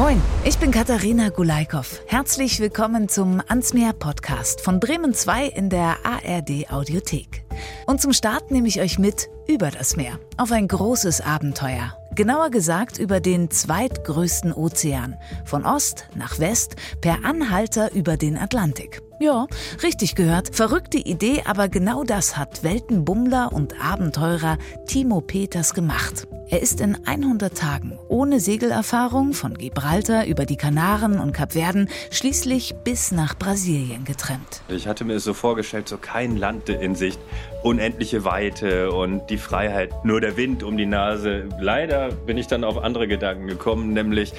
Moin, ich bin Katharina Gulaikow. Herzlich willkommen zum Ansmeer Podcast von Bremen 2 in der ARD Audiothek. Und zum Start nehme ich euch mit über das Meer auf ein großes Abenteuer. Genauer gesagt über den zweitgrößten Ozean, von Ost nach West per Anhalter über den Atlantik. Ja, richtig gehört. Verrückte Idee, aber genau das hat Weltenbummler und Abenteurer Timo Peters gemacht. Er ist in 100 Tagen ohne Segelerfahrung von Gibraltar über die Kanaren und Kapverden schließlich bis nach Brasilien getrennt. Ich hatte mir so vorgestellt, so kein Land in Sicht, unendliche Weite und die Freiheit, nur der Wind um die Nase. Leider bin ich dann auf andere Gedanken gekommen, nämlich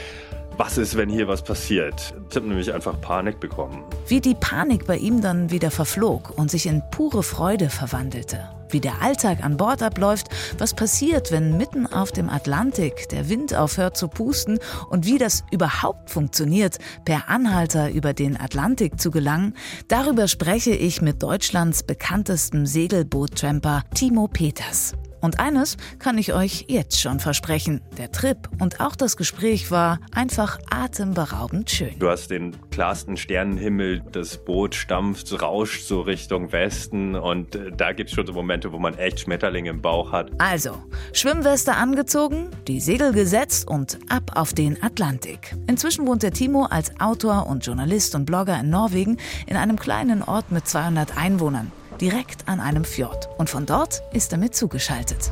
was ist, wenn hier was passiert? Ich habe nämlich einfach Panik bekommen. Wie die Panik bei ihm dann wieder verflog und sich in pure Freude verwandelte. Wie der Alltag an Bord abläuft, was passiert, wenn mitten auf dem Atlantik der Wind aufhört zu pusten und wie das überhaupt funktioniert, per Anhalter über den Atlantik zu gelangen, darüber spreche ich mit Deutschlands bekanntestem Segelboot-Tramper Timo Peters. Und eines kann ich euch jetzt schon versprechen. Der Trip und auch das Gespräch war einfach atemberaubend schön. Du hast den klarsten Sternenhimmel, das Boot stampft, rauscht so Richtung Westen und äh, da gibt es schon so Momente, wo man echt Schmetterlinge im Bauch hat. Also, Schwimmweste angezogen, die Segel gesetzt und ab auf den Atlantik. Inzwischen wohnt der Timo als Autor und Journalist und Blogger in Norwegen in einem kleinen Ort mit 200 Einwohnern direkt an einem Fjord. Und von dort ist er mit zugeschaltet.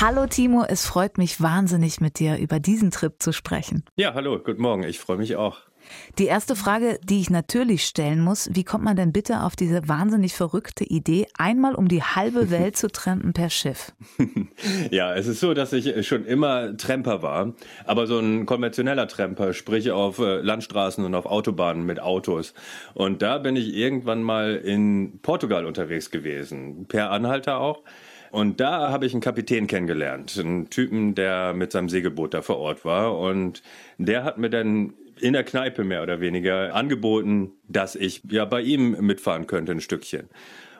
Hallo Timo, es freut mich wahnsinnig mit dir über diesen Trip zu sprechen. Ja, hallo, guten Morgen, ich freue mich auch. Die erste Frage, die ich natürlich stellen muss, wie kommt man denn bitte auf diese wahnsinnig verrückte Idee, einmal um die halbe Welt zu trampen per Schiff? ja, es ist so, dass ich schon immer Tramper war, aber so ein konventioneller Tramper, sprich auf äh, Landstraßen und auf Autobahnen mit Autos. Und da bin ich irgendwann mal in Portugal unterwegs gewesen, per Anhalter auch. Und da habe ich einen Kapitän kennengelernt, einen Typen, der mit seinem Segelboot da vor Ort war. Und der hat mir dann in der Kneipe mehr oder weniger angeboten, dass ich ja bei ihm mitfahren könnte ein Stückchen.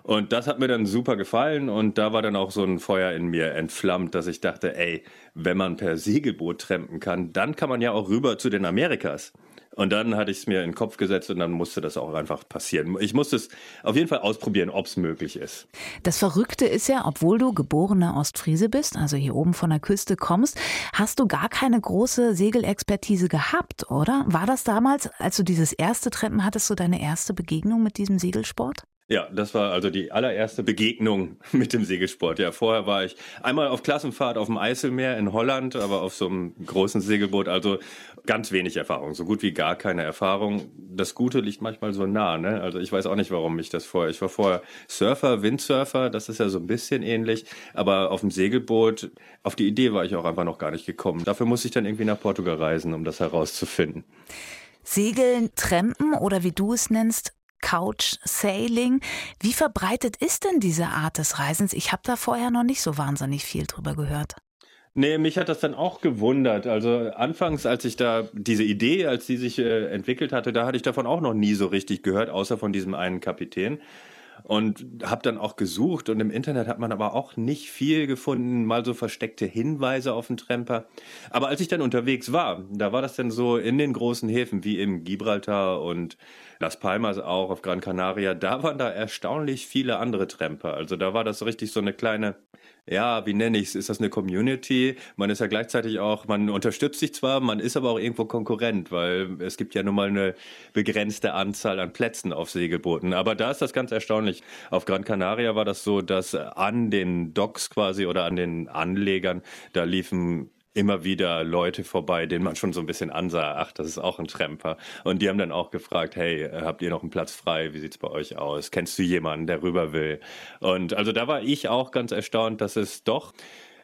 Und das hat mir dann super gefallen und da war dann auch so ein Feuer in mir entflammt, dass ich dachte, ey, wenn man per Segelboot trampen kann, dann kann man ja auch rüber zu den Amerikas. Und dann hatte ich es mir in den Kopf gesetzt und dann musste das auch einfach passieren. Ich musste es auf jeden Fall ausprobieren, ob es möglich ist. Das Verrückte ist ja, obwohl du geborener Ostfriese bist, also hier oben von der Küste kommst, hast du gar keine große Segelexpertise gehabt, oder? War das damals, als du dieses erste Treppen hattest, so deine erste Begegnung mit diesem Segelsport? Ja, das war also die allererste Begegnung mit dem Segelsport. Ja, vorher war ich einmal auf Klassenfahrt auf dem Eiselmeer in Holland, aber auf so einem großen Segelboot, also ganz wenig Erfahrung, so gut wie gar keine Erfahrung. Das Gute liegt manchmal so nah, ne? Also ich weiß auch nicht, warum ich das vorher. Ich war vorher Surfer, Windsurfer, das ist ja so ein bisschen ähnlich, aber auf dem Segelboot, auf die Idee war ich auch einfach noch gar nicht gekommen. Dafür musste ich dann irgendwie nach Portugal reisen, um das herauszufinden. Segeln, Trampen oder wie du es nennst, Couch Sailing. Wie verbreitet ist denn diese Art des Reisens? Ich habe da vorher noch nicht so wahnsinnig viel drüber gehört. Nee, mich hat das dann auch gewundert. Also anfangs, als ich da diese Idee, als die sich äh, entwickelt hatte, da hatte ich davon auch noch nie so richtig gehört, außer von diesem einen Kapitän und habe dann auch gesucht und im Internet hat man aber auch nicht viel gefunden, mal so versteckte Hinweise auf den Tremper. Aber als ich dann unterwegs war, da war das dann so in den großen Häfen wie im Gibraltar und Las Palmas auch auf Gran Canaria, da waren da erstaunlich viele andere Tremper. Also da war das richtig so eine kleine ja, wie nenne ich es? Ist das eine Community? Man ist ja gleichzeitig auch, man unterstützt sich zwar, man ist aber auch irgendwo Konkurrent, weil es gibt ja nun mal eine begrenzte Anzahl an Plätzen auf Segelbooten. Aber da ist das ganz erstaunlich. Auf Gran Canaria war das so, dass an den Docks quasi oder an den Anlegern, da liefen immer wieder Leute vorbei, denen man schon so ein bisschen ansah, ach, das ist auch ein Tramper. Und die haben dann auch gefragt, hey, habt ihr noch einen Platz frei? Wie sieht's bei euch aus? Kennst du jemanden, der rüber will? Und also da war ich auch ganz erstaunt, dass es doch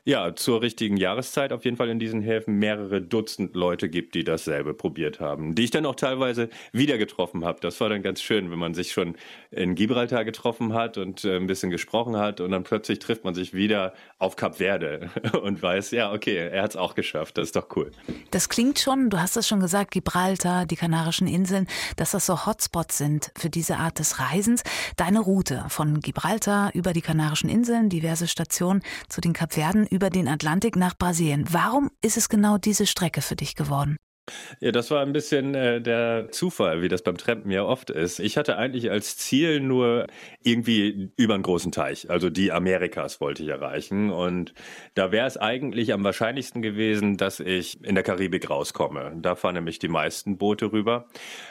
ja, zur richtigen Jahreszeit auf jeden Fall in diesen Häfen mehrere Dutzend Leute gibt, die dasselbe probiert haben, die ich dann auch teilweise wieder getroffen habe. Das war dann ganz schön, wenn man sich schon in Gibraltar getroffen hat und äh, ein bisschen gesprochen hat und dann plötzlich trifft man sich wieder auf Kap Verde und weiß, ja, okay, er hat es auch geschafft, das ist doch cool. Das klingt schon, du hast es schon gesagt, Gibraltar, die Kanarischen Inseln, dass das so Hotspots sind für diese Art des Reisens. Deine Route von Gibraltar über die Kanarischen Inseln, diverse Stationen zu den Kapverden über den Atlantik nach Brasilien. Warum ist es genau diese Strecke für dich geworden? Ja, das war ein bisschen äh, der Zufall, wie das beim Trampen ja oft ist. Ich hatte eigentlich als Ziel nur irgendwie über einen großen Teich, also die Amerikas wollte ich erreichen. Und da wäre es eigentlich am wahrscheinlichsten gewesen, dass ich in der Karibik rauskomme. Da fahren nämlich die meisten Boote rüber.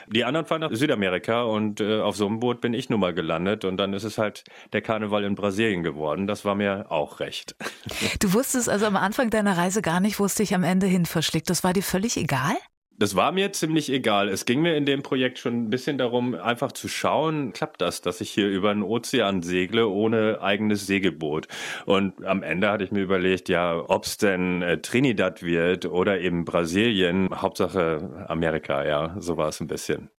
Die anderen fahren nach Südamerika und äh, auf so einem Boot bin ich nun mal gelandet. Und dann ist es halt der Karneval in Brasilien geworden. Das war mir auch recht. Du wusstest also am Anfang deiner Reise gar nicht, wo es dich am Ende hin verschlägt. Das war dir völlig egal? Das war mir ziemlich egal. Es ging mir in dem Projekt schon ein bisschen darum, einfach zu schauen, klappt das, dass ich hier über den Ozean segle ohne eigenes Segelboot. Und am Ende hatte ich mir überlegt, ja, ob es denn äh, Trinidad wird oder eben Brasilien. Hauptsache Amerika, ja, so war es ein bisschen.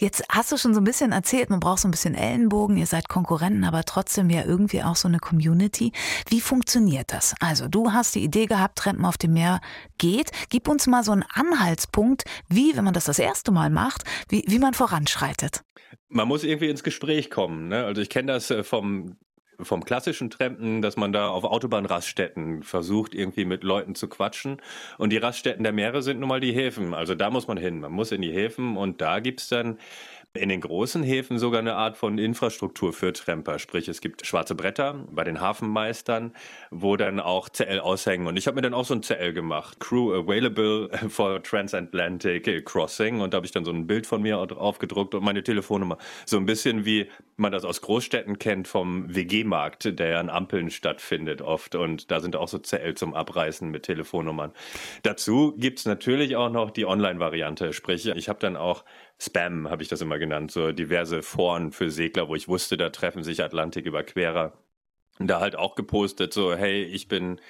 Jetzt hast du schon so ein bisschen erzählt, man braucht so ein bisschen Ellenbogen, ihr seid Konkurrenten, aber trotzdem ja irgendwie auch so eine Community. Wie funktioniert das? Also du hast die Idee gehabt, Trampen auf dem Meer geht. Gib uns mal so einen Anhaltspunkt, wie, wenn man das das erste Mal macht, wie, wie man voranschreitet. Man muss irgendwie ins Gespräch kommen. Ne? Also ich kenne das äh, vom vom klassischen Trampen, dass man da auf Autobahnraststätten versucht, irgendwie mit Leuten zu quatschen. Und die Raststätten der Meere sind nun mal die Häfen. Also da muss man hin. Man muss in die Häfen und da gibt's dann in den großen Häfen sogar eine Art von Infrastruktur für Tramper. Sprich, es gibt schwarze Bretter bei den Hafenmeistern, wo dann auch CL aushängen. Und ich habe mir dann auch so ein CL gemacht. Crew Available for Transatlantic Crossing. Und da habe ich dann so ein Bild von mir aufgedruckt und meine Telefonnummer. So ein bisschen wie man das aus Großstädten kennt vom WG-Markt, der ja an Ampeln stattfindet oft. Und da sind auch so CL zum Abreißen mit Telefonnummern. Dazu gibt's natürlich auch noch die Online-Variante. Sprich, ich habe dann auch Spam, habe ich das immer genannt, so diverse Foren für Segler, wo ich wusste, da treffen sich Atlantiküberquerer. Da halt auch gepostet, so, hey, ich bin,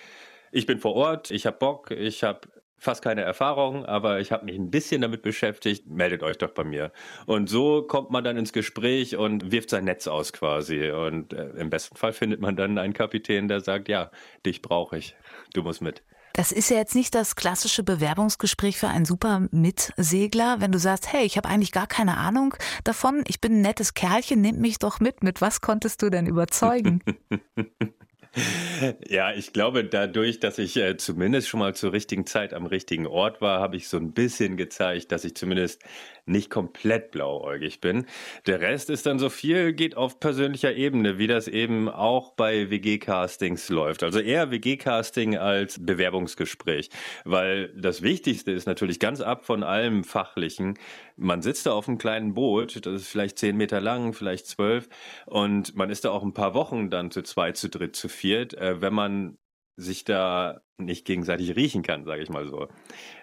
ich bin vor Ort, ich habe Bock, ich habe fast keine Erfahrung, aber ich habe mich ein bisschen damit beschäftigt, meldet euch doch bei mir. Und so kommt man dann ins Gespräch und wirft sein Netz aus quasi. Und äh, im besten Fall findet man dann einen Kapitän, der sagt, ja, dich brauche ich, du musst mit. Das ist ja jetzt nicht das klassische Bewerbungsgespräch für einen super Mitsegler, wenn du sagst, hey, ich habe eigentlich gar keine Ahnung davon, ich bin ein nettes Kerlchen, nimm mich doch mit. Mit was konntest du denn überzeugen? Ja, ich glaube, dadurch, dass ich äh, zumindest schon mal zur richtigen Zeit am richtigen Ort war, habe ich so ein bisschen gezeigt, dass ich zumindest nicht komplett blauäugig bin. Der Rest ist dann so viel, geht auf persönlicher Ebene, wie das eben auch bei WG-Castings läuft. Also eher WG-Casting als Bewerbungsgespräch, weil das Wichtigste ist natürlich ganz ab von allem Fachlichen. Man sitzt da auf einem kleinen Boot, das ist vielleicht zehn Meter lang, vielleicht zwölf, und man ist da auch ein paar Wochen dann zu zweit, zu dritt, zu viert. Äh, wenn man sich da nicht gegenseitig riechen kann, sage ich mal so,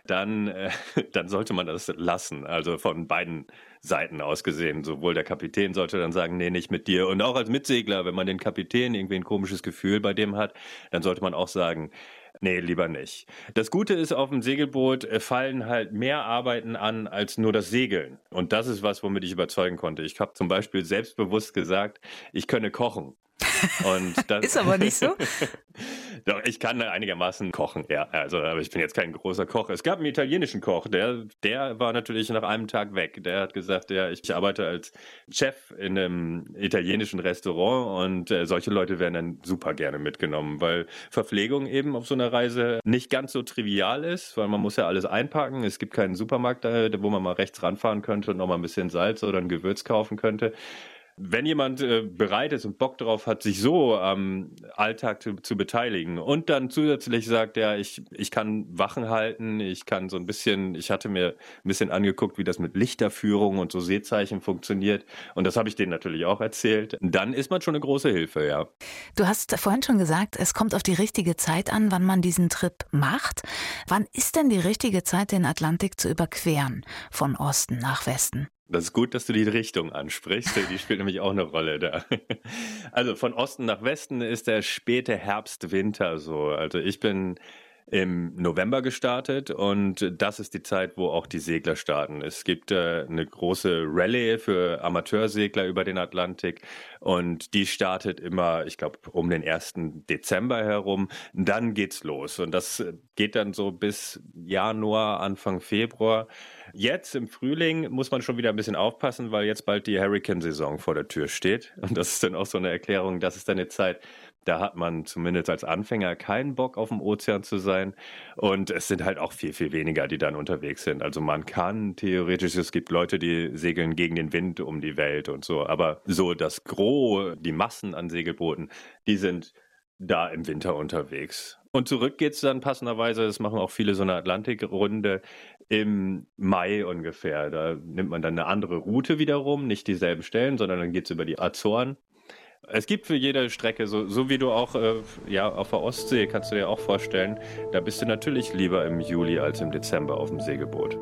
dann, äh, dann sollte man das lassen. Also von beiden Seiten aus gesehen. Sowohl der Kapitän sollte dann sagen, nee, nicht mit dir. Und auch als Mitsegler, wenn man den Kapitän irgendwie ein komisches Gefühl bei dem hat, dann sollte man auch sagen, Nee, lieber nicht. Das Gute ist, auf dem Segelboot äh, fallen halt mehr Arbeiten an als nur das Segeln. Und das ist was, womit ich überzeugen konnte. Ich habe zum Beispiel selbstbewusst gesagt, ich könne kochen. Und das ist aber nicht so. Doch, ich kann einigermaßen kochen, ja. Also, aber ich bin jetzt kein großer Koch. Es gab einen italienischen Koch, der, der war natürlich nach einem Tag weg. Der hat gesagt, ja, ich arbeite als Chef in einem italienischen Restaurant und äh, solche Leute werden dann super gerne mitgenommen, weil Verpflegung eben auf so einer Reise nicht ganz so trivial ist, weil man muss ja alles einpacken. Es gibt keinen Supermarkt, da, wo man mal rechts ranfahren könnte und nochmal ein bisschen Salz oder ein Gewürz kaufen könnte. Wenn jemand äh, bereit ist und Bock drauf hat, sich so am Alltag zu, zu, beteiligen und dann zusätzlich sagt, ja, ich, ich kann Wachen halten, ich kann so ein bisschen, ich hatte mir ein bisschen angeguckt, wie das mit Lichterführung und so Seezeichen funktioniert und das habe ich denen natürlich auch erzählt, dann ist man schon eine große Hilfe, ja. Du hast vorhin schon gesagt, es kommt auf die richtige Zeit an, wann man diesen Trip macht. Wann ist denn die richtige Zeit, den Atlantik zu überqueren, von Osten nach Westen? Das ist gut, dass du die Richtung ansprichst. Die spielt nämlich auch eine Rolle da. Also von Osten nach Westen ist der späte Herbst, Winter so. Also ich bin im November gestartet und das ist die Zeit, wo auch die Segler starten. Es gibt äh, eine große Rallye für Amateursegler über den Atlantik und die startet immer, ich glaube, um den 1. Dezember herum. Dann geht's los und das geht dann so bis Januar, Anfang Februar. Jetzt im Frühling muss man schon wieder ein bisschen aufpassen, weil jetzt bald die Hurricane-Saison vor der Tür steht und das ist dann auch so eine Erklärung, das ist dann eine Zeit, Da hat man zumindest als Anfänger keinen Bock auf dem Ozean zu sein. Und es sind halt auch viel, viel weniger, die dann unterwegs sind. Also man kann theoretisch, es gibt Leute, die segeln gegen den Wind um die Welt und so. Aber so das Gros, die Massen an Segelbooten, die sind da im Winter unterwegs. Und zurück geht es dann passenderweise, das machen auch viele so eine Atlantikrunde im Mai ungefähr. Da nimmt man dann eine andere Route wiederum, nicht dieselben Stellen, sondern dann geht es über die Azoren. Es gibt für jede Strecke, so, so wie du auch äh, ja, auf der Ostsee, kannst du dir auch vorstellen, da bist du natürlich lieber im Juli als im Dezember auf dem Segelboot.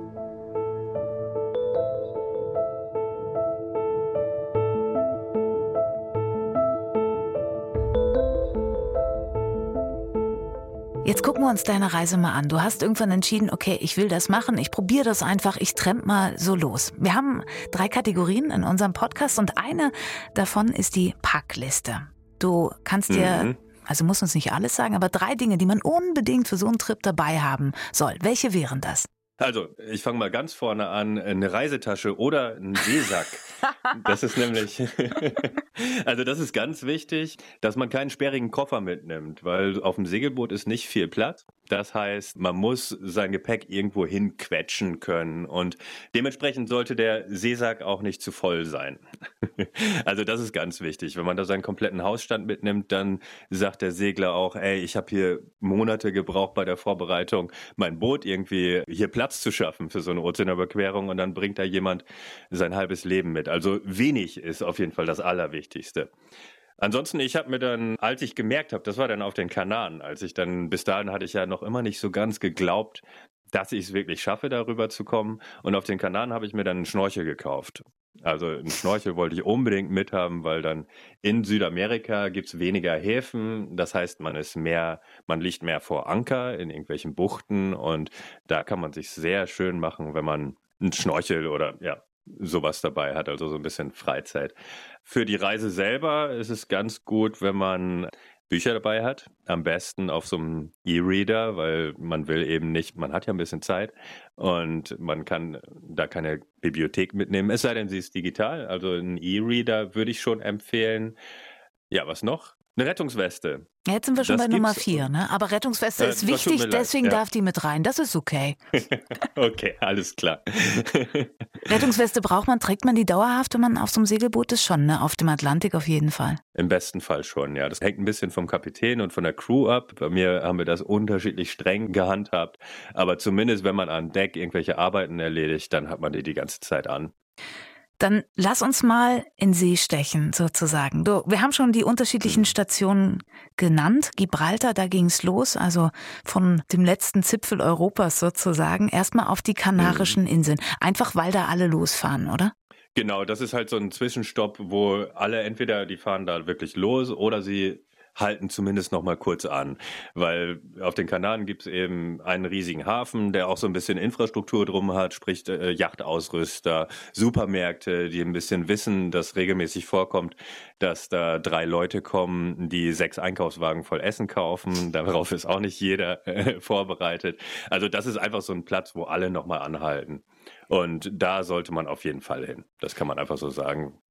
Jetzt gucken wir uns deine Reise mal an. Du hast irgendwann entschieden, okay, ich will das machen, ich probiere das einfach, ich tremp mal so los. Wir haben drei Kategorien in unserem Podcast und eine davon ist die Packliste. Du kannst dir, mhm. also muss uns nicht alles sagen, aber drei Dinge, die man unbedingt für so einen Trip dabei haben soll. Welche wären das? Also, ich fange mal ganz vorne an. Eine Reisetasche oder ein Seesack. das ist nämlich, also das ist ganz wichtig, dass man keinen sperrigen Koffer mitnimmt, weil auf dem Segelboot ist nicht viel Platz. Das heißt, man muss sein Gepäck irgendwo hinquetschen können und dementsprechend sollte der Seesack auch nicht zu voll sein. also das ist ganz wichtig. Wenn man da seinen kompletten Hausstand mitnimmt, dann sagt der Segler auch, ey, ich habe hier Monate gebraucht bei der Vorbereitung, mein Boot irgendwie hier Platz zu schaffen für so eine Ozeanüberquerung und dann bringt da jemand sein halbes Leben mit. Also wenig ist auf jeden Fall das Allerwichtigste. Ansonsten, ich habe mir dann, als ich gemerkt habe, das war dann auf den Kanaren, als ich dann, bis dahin hatte ich ja noch immer nicht so ganz geglaubt, dass ich es wirklich schaffe, darüber zu kommen. Und auf den Kanaren habe ich mir dann einen Schnorchel gekauft. Also einen Schnorchel wollte ich unbedingt mithaben, weil dann in Südamerika gibt es weniger Häfen. Das heißt, man ist mehr, man liegt mehr vor Anker in irgendwelchen Buchten und da kann man sich sehr schön machen, wenn man einen Schnorchel oder ja, sowas dabei hat, also so ein bisschen Freizeit. Für die Reise selber ist es ganz gut, wenn man Bücher dabei hat. Am besten auf so einem E-Reader, weil man will eben nicht, man hat ja ein bisschen Zeit und man kann da keine Bibliothek mitnehmen, es sei denn, sie ist digital. Also ein E-Reader würde ich schon empfehlen. Ja, was noch? Eine Rettungsweste. Jetzt sind wir schon das bei Nummer vier, ne? Aber Rettungsweste äh, ist wichtig, deswegen ja. darf die mit rein. Das ist okay. okay, alles klar. Rettungsweste braucht man, trägt man die dauerhaft, wenn man auf so einem Segelboot ist? Schon, ne? Auf dem Atlantik auf jeden Fall. Im besten Fall schon, ja. Das hängt ein bisschen vom Kapitän und von der Crew ab. Bei mir haben wir das unterschiedlich streng gehandhabt. Aber zumindest, wenn man an Deck irgendwelche Arbeiten erledigt, dann hat man die die ganze Zeit an. Dann lass uns mal in See stechen, sozusagen. Du, wir haben schon die unterschiedlichen Stationen genannt. Gibraltar, da ging's los, also von dem letzten Zipfel Europas sozusagen, erstmal auf die Kanarischen mhm. Inseln. Einfach weil da alle losfahren, oder? Genau, das ist halt so ein Zwischenstopp, wo alle entweder die fahren da wirklich los oder sie halten zumindest noch mal kurz an, weil auf den Kanaren gibt es eben einen riesigen Hafen, der auch so ein bisschen Infrastruktur drum hat, sprich äh, Yachtausrüster, Supermärkte, die ein bisschen wissen, dass regelmäßig vorkommt, dass da drei Leute kommen, die sechs Einkaufswagen voll Essen kaufen. Darauf ist auch nicht jeder äh, vorbereitet. Also das ist einfach so ein Platz, wo alle noch mal anhalten. Und da sollte man auf jeden Fall hin. Das kann man einfach so sagen.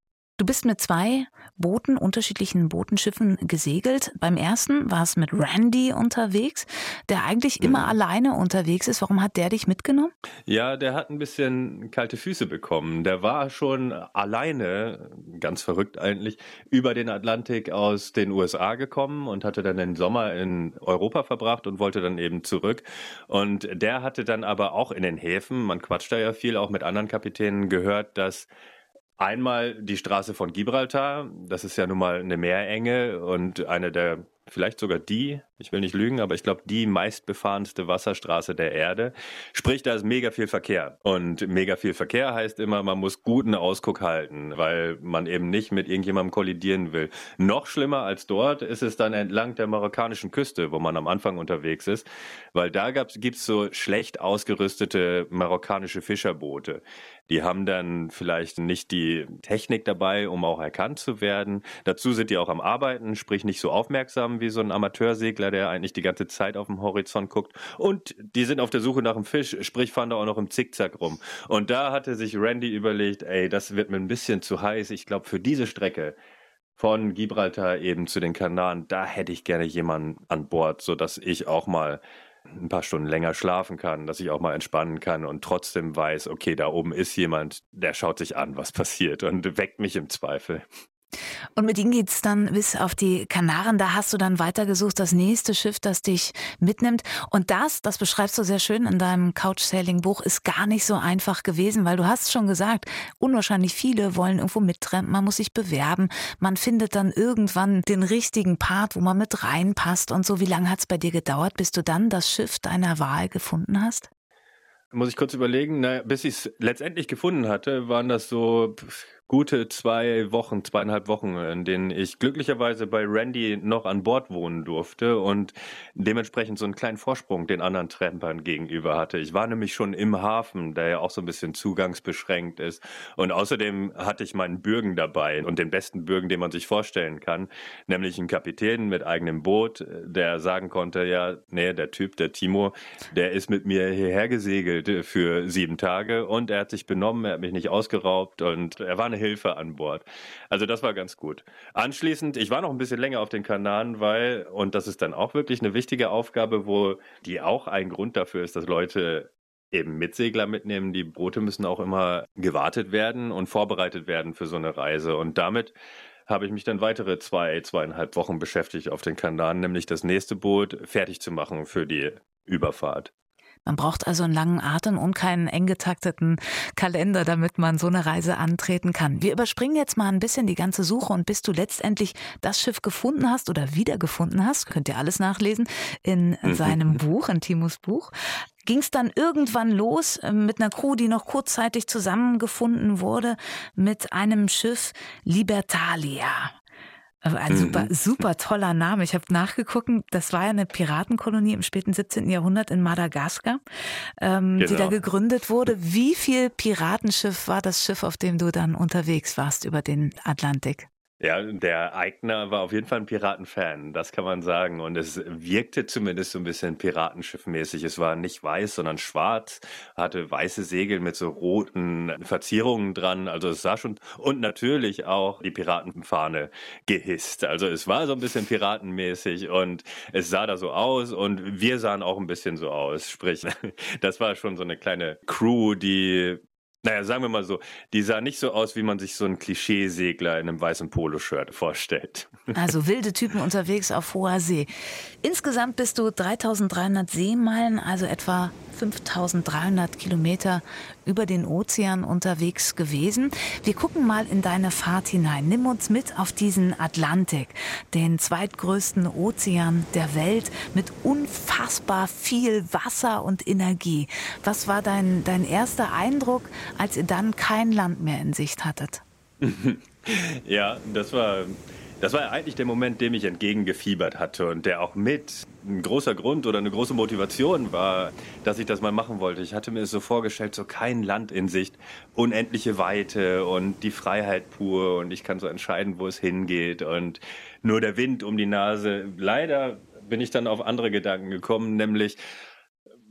Du bist mit zwei Booten, unterschiedlichen Bootenschiffen gesegelt. Beim ersten war es mit Randy unterwegs, der eigentlich immer mhm. alleine unterwegs ist. Warum hat der dich mitgenommen? Ja, der hat ein bisschen kalte Füße bekommen. Der war schon alleine, ganz verrückt eigentlich, über den Atlantik aus den USA gekommen und hatte dann den Sommer in Europa verbracht und wollte dann eben zurück. Und der hatte dann aber auch in den Häfen, man quatscht da ja viel, auch mit anderen Kapitänen gehört, dass Einmal die Straße von Gibraltar, das ist ja nun mal eine Meerenge und eine der vielleicht sogar die, ich will nicht lügen, aber ich glaube die meistbefahrenste Wasserstraße der Erde. Sprich, da ist mega viel Verkehr. Und mega viel Verkehr heißt immer, man muss guten Ausguck halten, weil man eben nicht mit irgendjemandem kollidieren will. Noch schlimmer als dort ist es dann entlang der marokkanischen Küste, wo man am Anfang unterwegs ist, weil da gibt es so schlecht ausgerüstete marokkanische Fischerboote. Die haben dann vielleicht nicht die Technik dabei, um auch erkannt zu werden. Dazu sind die auch am Arbeiten, sprich nicht so aufmerksam wie so ein Amateursegler, der eigentlich die ganze Zeit auf dem Horizont guckt. Und die sind auf der Suche nach einem Fisch, sprich fahren da auch noch im Zickzack rum. Und da hatte sich Randy überlegt, ey, das wird mir ein bisschen zu heiß. Ich glaube, für diese Strecke von Gibraltar eben zu den Kanaren, da hätte ich gerne jemanden an Bord, sodass ich auch mal ein paar Stunden länger schlafen kann, dass ich auch mal entspannen kann und trotzdem weiß, okay, da oben ist jemand, der schaut sich an, was passiert und weckt mich im Zweifel. Und mit ihnen geht's dann bis auf die Kanaren. Da hast du dann weitergesucht, das nächste Schiff, das dich mitnimmt. Und das, das beschreibst du sehr schön in deinem Couchsailing-Buch, ist gar nicht so einfach gewesen, weil du hast schon gesagt, unwahrscheinlich viele wollen irgendwo mittrampen, man muss sich bewerben, man findet dann irgendwann den richtigen Part, wo man mit reinpasst und so. Wie lange hat's bei dir gedauert, bis du dann das Schiff deiner Wahl gefunden hast? Muss ich kurz überlegen, na, bis ich es letztendlich gefunden hatte, waren das so gute zwei Wochen, zweieinhalb Wochen, in denen ich glücklicherweise bei Randy noch an Bord wohnen durfte und dementsprechend so einen kleinen Vorsprung den anderen Trampern gegenüber hatte. Ich war nämlich schon im Hafen, der ja auch so ein bisschen zugangsbeschränkt ist. Und außerdem hatte ich meinen Bürgen dabei und den besten Bürgen, den man sich vorstellen kann, nämlich einen Kapitän mit eigenem Boot, der sagen konnte, ja, nee, der Typ, der Timo, der ist mit mir hierher gesegelt für sieben Tage und er hat sich benommen, er hat mich nicht ausgeraubt und er war eine Hilfe an Bord. Also das war ganz gut. Anschließend, ich war noch ein bisschen länger auf den Kanaren, weil, und das ist dann auch wirklich eine wichtige Aufgabe, wo die auch ein Grund dafür ist, dass Leute eben Mitsegler mitnehmen. Die Boote müssen auch immer gewartet werden und vorbereitet werden für so eine Reise. Und damit habe ich mich dann weitere zwei, zweieinhalb Wochen beschäftigt auf den Kanaren, nämlich das nächste Boot fertig zu machen für die Überfahrt. Man braucht also einen langen Atem und keinen eng getakteten Kalender, damit man so eine Reise antreten kann. Wir überspringen jetzt mal ein bisschen die ganze Suche und bis du letztendlich das Schiff gefunden hast oder wiedergefunden hast, könnt ihr alles nachlesen in mhm. seinem Buch, in Timos Buch ging es dann irgendwann los äh, mit einer Crew, die noch kurzzeitig zusammengefunden wurde, mit einem Schiff Libertalia. Ein super, mhm. super toller Name. Ich habe nachgeguckt, das war ja eine Piratenkolonie im späten 17. Jahrhundert in Madagaskar, ähm, genau. die da genau. gegründet wurde. Wie viel Piratenschiff war das Schiff, auf dem du dann unterwegs warst über den Atlantik? Ja, der Eigner war auf jeden Fall ein Piratenfan, das kann man sagen. Und es wirkte zumindest so ein bisschen Piratenschiffmäßig. Es war nicht weiß, sondern schwarz, hatte weiße Segel mit so roten Verzierungen dran. Also es sah schon, und natürlich auch die Piratenfahne gehisst. Also es war so ein bisschen piratenmäßig und es sah da so aus und wir sahen auch ein bisschen so aus. Sprich, das war schon so eine kleine Crew, die naja, sagen wir mal so, die sah nicht so aus, wie man sich so einen Klischeesegler in einem weißen Poloshirt vorstellt. Also wilde Typen unterwegs auf hoher See. Insgesamt bist du 3300 Seemeilen, also etwa 5300 Kilometer über den Ozean unterwegs gewesen. Wir gucken mal in deine Fahrt hinein. Nimm uns mit auf diesen Atlantik, den zweitgrößten Ozean der Welt mit unfassbar viel Wasser und Energie. Was war dein, dein erster Eindruck, als ihr dann kein Land mehr in Sicht hattet? ja, das war das war eigentlich der Moment, dem ich entgegengefiebert hatte und der auch mit ein großer Grund oder eine große Motivation war, dass ich das mal machen wollte. Ich hatte mir es so vorgestellt, so kein Land in Sicht, unendliche Weite und die Freiheit pur und ich kann so entscheiden, wo es hingeht und nur der Wind um die Nase. Leider bin ich dann auf andere Gedanken gekommen, nämlich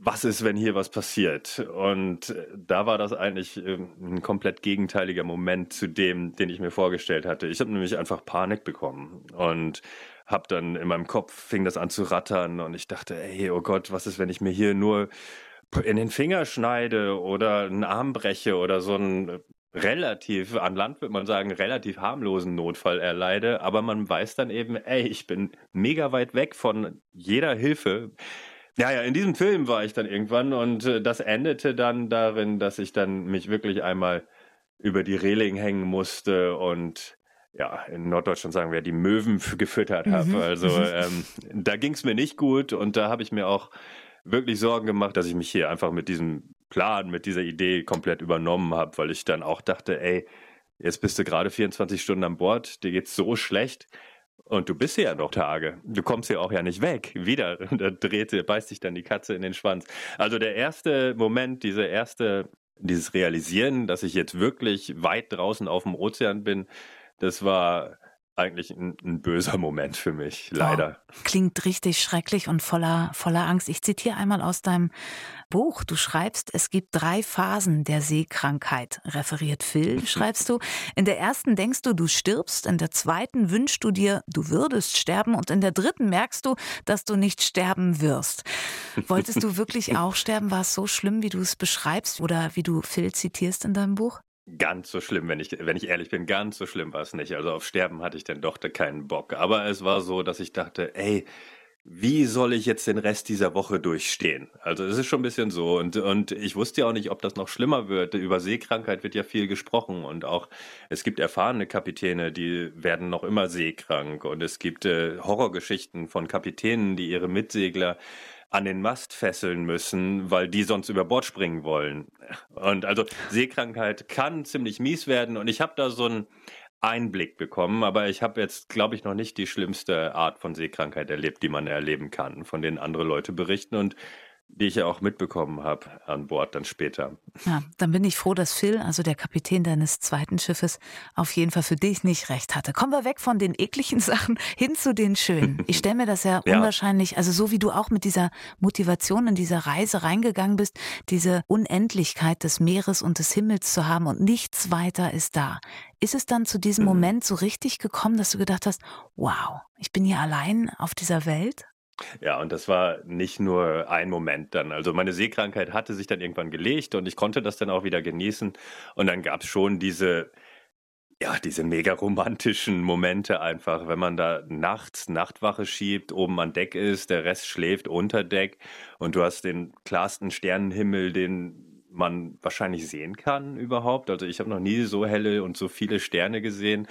was ist, wenn hier was passiert? Und äh, da war das eigentlich ähm, ein komplett gegenteiliger Moment zu dem, den ich mir vorgestellt hatte. Ich habe nämlich einfach Panik bekommen und habe dann in meinem Kopf fing das an zu rattern und ich dachte, ey, oh Gott, was ist, wenn ich mir hier nur in den Finger schneide oder einen Arm breche oder so einen relativ, an Land würde man sagen, relativ harmlosen Notfall erleide, aber man weiß dann eben, ey, ich bin mega weit weg von jeder Hilfe ja, ja, in diesem Film war ich dann irgendwann und äh, das endete dann darin, dass ich dann mich wirklich einmal über die Reling hängen musste und ja, in Norddeutschland sagen wir, die Möwen gefüttert habe. Mhm. Also mhm. ähm, da ging es mir nicht gut und da habe ich mir auch wirklich Sorgen gemacht, dass ich mich hier einfach mit diesem Plan, mit dieser Idee komplett übernommen habe, weil ich dann auch dachte, ey, jetzt bist du gerade 24 Stunden an Bord, dir geht's so schlecht und du bist ja noch Tage. Du kommst ja auch ja nicht weg. Wieder, da dreht, beißt sich dann die Katze in den Schwanz. Also der erste Moment, diese erste, dieses Realisieren, dass ich jetzt wirklich weit draußen auf dem Ozean bin, das war eigentlich ein, ein, böser Moment für mich, leider. Oh, klingt richtig schrecklich und voller, voller Angst. Ich zitiere einmal aus deinem Buch. Du schreibst, es gibt drei Phasen der Seekrankheit. Referiert Phil, schreibst du. In der ersten denkst du, du stirbst. In der zweiten wünschst du dir, du würdest sterben. Und in der dritten merkst du, dass du nicht sterben wirst. Wolltest du wirklich auch sterben? War es so schlimm, wie du es beschreibst oder wie du Phil zitierst in deinem Buch? Ganz so schlimm, wenn ich, wenn ich ehrlich bin, ganz so schlimm war es nicht. Also auf Sterben hatte ich dann doch keinen Bock. Aber es war so, dass ich dachte, ey, wie soll ich jetzt den Rest dieser Woche durchstehen? Also es ist schon ein bisschen so. Und, und ich wusste ja auch nicht, ob das noch schlimmer wird. Über Seekrankheit wird ja viel gesprochen. Und auch es gibt erfahrene Kapitäne, die werden noch immer seekrank. Und es gibt äh, Horrorgeschichten von Kapitänen, die ihre Mitsegler an den Mast fesseln müssen, weil die sonst über Bord springen wollen. Und also Seekrankheit kann ziemlich mies werden und ich habe da so einen Einblick bekommen, aber ich habe jetzt, glaube ich, noch nicht die schlimmste Art von Seekrankheit erlebt, die man erleben kann, von denen andere Leute berichten und die ich ja auch mitbekommen habe an Bord dann später. Ja, dann bin ich froh, dass Phil, also der Kapitän deines zweiten Schiffes, auf jeden Fall für dich nicht recht hatte. Kommen wir weg von den ekligen Sachen hin zu den schönen. Ich stelle mir das ja, ja unwahrscheinlich, also so wie du auch mit dieser Motivation in dieser Reise reingegangen bist, diese Unendlichkeit des Meeres und des Himmels zu haben und nichts weiter ist da. Ist es dann zu diesem mhm. Moment so richtig gekommen, dass du gedacht hast, wow, ich bin hier allein auf dieser Welt? Ja, und das war nicht nur ein Moment dann. Also meine Seekrankheit hatte sich dann irgendwann gelegt und ich konnte das dann auch wieder genießen. Und dann gab es schon diese, ja, diese mega romantischen Momente einfach, wenn man da nachts Nachtwache schiebt, oben an Deck ist, der Rest schläft unter Deck und du hast den klarsten Sternenhimmel, den man wahrscheinlich sehen kann überhaupt. Also ich habe noch nie so helle und so viele Sterne gesehen.